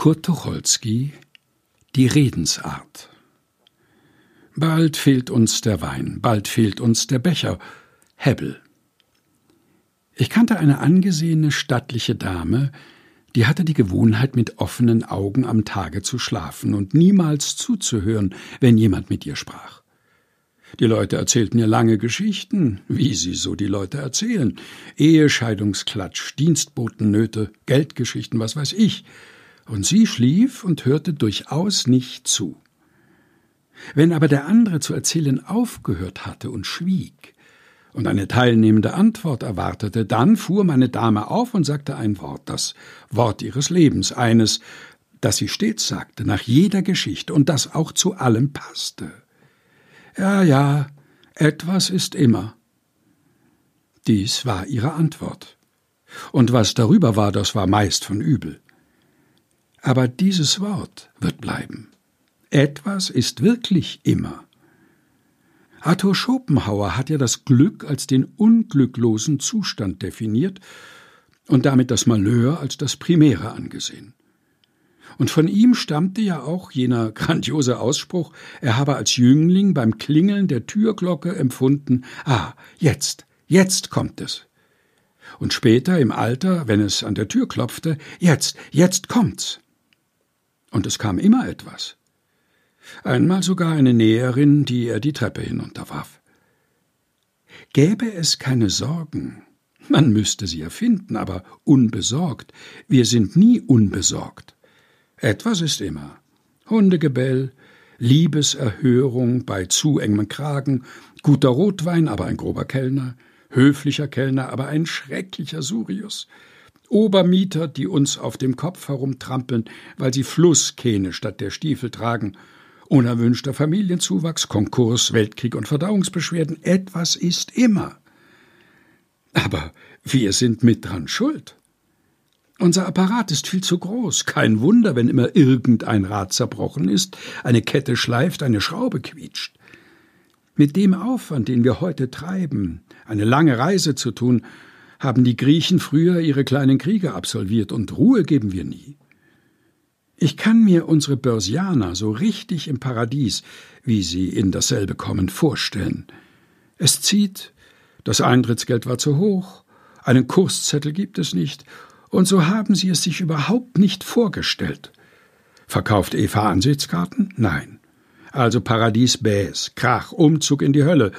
Kurt Tucholsky Die Redensart Bald fehlt uns der Wein, bald fehlt uns der Becher. Hebbel. Ich kannte eine angesehene stattliche Dame, die hatte die Gewohnheit, mit offenen Augen am Tage zu schlafen und niemals zuzuhören, wenn jemand mit ihr sprach. Die Leute erzählten ihr lange Geschichten, wie sie so die Leute erzählen. Ehescheidungsklatsch, Dienstbotennöte, Geldgeschichten, was weiß ich und sie schlief und hörte durchaus nicht zu. Wenn aber der andere zu erzählen aufgehört hatte und schwieg und eine teilnehmende Antwort erwartete, dann fuhr meine Dame auf und sagte ein Wort, das Wort ihres Lebens, eines, das sie stets sagte, nach jeder Geschichte und das auch zu allem passte. Ja, ja, etwas ist immer. Dies war ihre Antwort. Und was darüber war, das war meist von übel. Aber dieses Wort wird bleiben. Etwas ist wirklich immer. Arthur Schopenhauer hat ja das Glück als den unglücklosen Zustand definiert und damit das Malheur als das Primäre angesehen. Und von ihm stammte ja auch jener grandiose Ausspruch, er habe als Jüngling beim Klingeln der Türglocke empfunden, ah, jetzt, jetzt kommt es. Und später im Alter, wenn es an der Tür klopfte, jetzt, jetzt kommt's. Und es kam immer etwas. Einmal sogar eine Näherin, die er die Treppe hinunterwarf. Gäbe es keine Sorgen, man müsste sie erfinden, aber unbesorgt. Wir sind nie unbesorgt. Etwas ist immer. Hundegebell, Liebeserhörung bei zu engem Kragen, guter Rotwein, aber ein grober Kellner, höflicher Kellner, aber ein schrecklicher Surius, Obermieter, die uns auf dem Kopf herumtrampeln, weil sie Flusskähne statt der Stiefel tragen, unerwünschter Familienzuwachs, Konkurs, Weltkrieg und Verdauungsbeschwerden, etwas ist immer. Aber wir sind mit dran schuld. Unser Apparat ist viel zu groß. Kein Wunder, wenn immer irgendein Rad zerbrochen ist, eine Kette schleift, eine Schraube quietscht. Mit dem Aufwand, den wir heute treiben, eine lange Reise zu tun, haben die Griechen früher ihre kleinen Kriege absolviert und Ruhe geben wir nie. Ich kann mir unsere Börsianer so richtig im Paradies, wie sie in dasselbe kommen, vorstellen. Es zieht, das Eintrittsgeld war zu hoch, einen Kurszettel gibt es nicht, und so haben sie es sich überhaupt nicht vorgestellt. Verkauft Eva Ansichtskarten? Nein. Also Paradies Bäs, Krach, Umzug in die Hölle.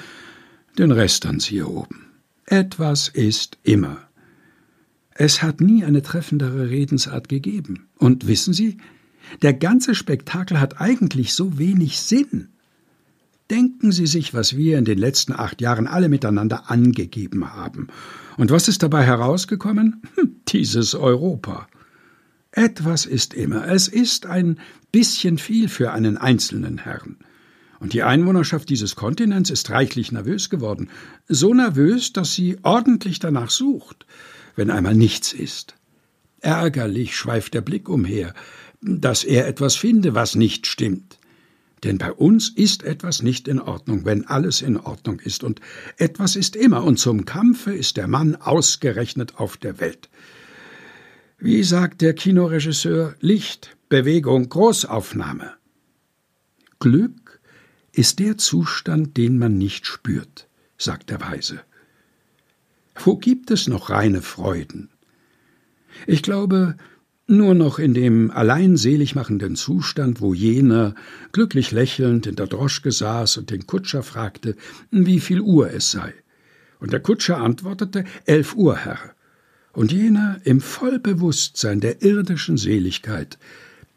Den Rest dann hier oben. Etwas ist immer. Es hat nie eine treffendere Redensart gegeben. Und wissen Sie, der ganze Spektakel hat eigentlich so wenig Sinn. Denken Sie sich, was wir in den letzten acht Jahren alle miteinander angegeben haben. Und was ist dabei herausgekommen? Hm, dieses Europa. Etwas ist immer. Es ist ein bisschen viel für einen einzelnen Herrn. Und die Einwohnerschaft dieses Kontinents ist reichlich nervös geworden, so nervös, dass sie ordentlich danach sucht, wenn einmal nichts ist. Ärgerlich schweift der Blick umher, dass er etwas finde, was nicht stimmt. Denn bei uns ist etwas nicht in Ordnung, wenn alles in Ordnung ist, und etwas ist immer, und zum Kampfe ist der Mann ausgerechnet auf der Welt. Wie sagt der Kinoregisseur Licht, Bewegung, Großaufnahme. Glück ist der Zustand, den man nicht spürt, sagt der Weise. Wo gibt es noch reine Freuden? Ich glaube, nur noch in dem allein selig machenden Zustand, wo jener glücklich lächelnd in der Droschke saß und den Kutscher fragte, wie viel Uhr es sei. Und der Kutscher antwortete, elf Uhr, Herr. Und jener im Vollbewusstsein der irdischen Seligkeit,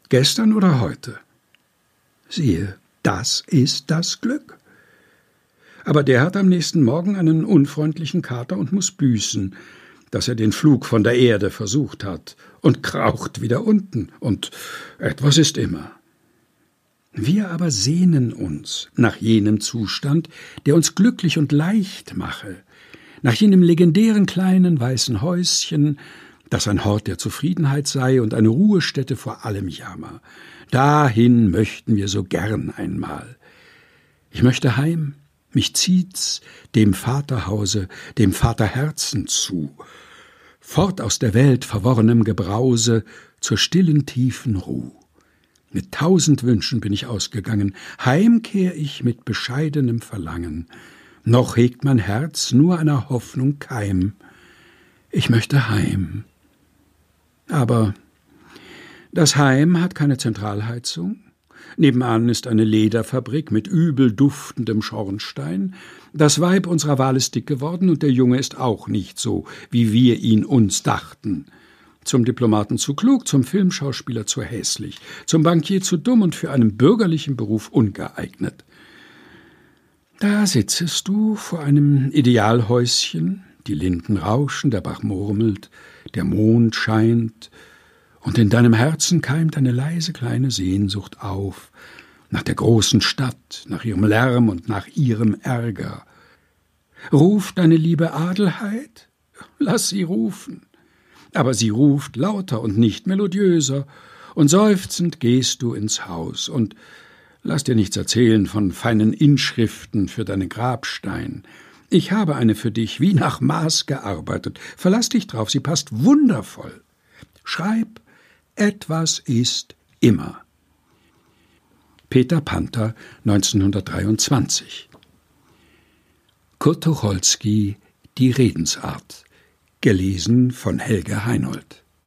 gestern oder heute. Siehe, das ist das Glück. Aber der hat am nächsten Morgen einen unfreundlichen Kater und muss büßen, dass er den Flug von der Erde versucht hat und kraucht wieder unten, und etwas ist immer. Wir aber sehnen uns nach jenem Zustand, der uns glücklich und leicht mache, nach jenem legendären kleinen weißen Häuschen, das ein Hort der Zufriedenheit sei und eine Ruhestätte vor allem Jammer, Dahin möchten wir so gern einmal. Ich möchte heim, mich zieht's dem Vaterhause, dem Vaterherzen zu. fort aus der Welt verworrenem Gebrause zur stillen tiefen Ruh. Mit tausend Wünschen bin ich ausgegangen, heim kehr ich mit bescheidenem Verlangen. Noch hegt mein Herz nur einer Hoffnung Keim. Ich möchte heim. Aber das Heim hat keine Zentralheizung. Nebenan ist eine Lederfabrik mit übel duftendem Schornstein. Das Weib unserer Wahl ist dick geworden und der Junge ist auch nicht so, wie wir ihn uns dachten. Zum Diplomaten zu klug, zum Filmschauspieler zu hässlich, zum Bankier zu dumm und für einen bürgerlichen Beruf ungeeignet. Da sitzest du vor einem Idealhäuschen, die Linden rauschen, der Bach murmelt, der Mond scheint, und in deinem Herzen keimt eine leise kleine Sehnsucht auf, nach der großen Stadt, nach ihrem Lärm und nach ihrem Ärger. Ruft deine liebe Adelheid? Lass sie rufen aber sie ruft lauter und nicht melodiöser, und seufzend gehst du ins Haus, und lass dir nichts erzählen von feinen Inschriften für deinen Grabstein. Ich habe eine für dich, wie nach Maß gearbeitet. Verlass dich drauf, sie passt wundervoll. Schreib, etwas ist immer. Peter Panther, 1923 Kurt Tucholsky Die Redensart Gelesen von Helge Heinold